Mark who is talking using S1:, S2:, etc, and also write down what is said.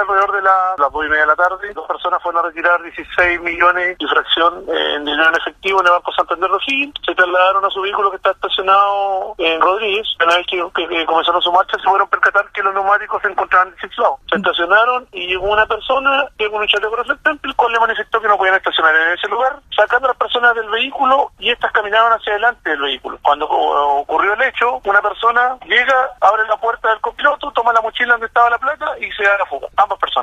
S1: alrededor de las dos y media de la tarde, dos personas fueron a retirar 16 millones y fracción en dinero en efectivo en el Banco Santander de. Se trasladaron a su vehículo que está estacionado en Rodríguez. Una vez que, que comenzaron su marcha, se fueron a percatar que los neumáticos se encontraban desinflados. Se estacionaron y llegó una persona que con un chaleco reflectante, el cual le manifestó que no podían estacionar en ese lugar, sacando a las personas del vehículo y estas caminaron hacia adelante del vehículo. Cuando ocurrió el hecho, una persona llega, abre la puerta ambas personas.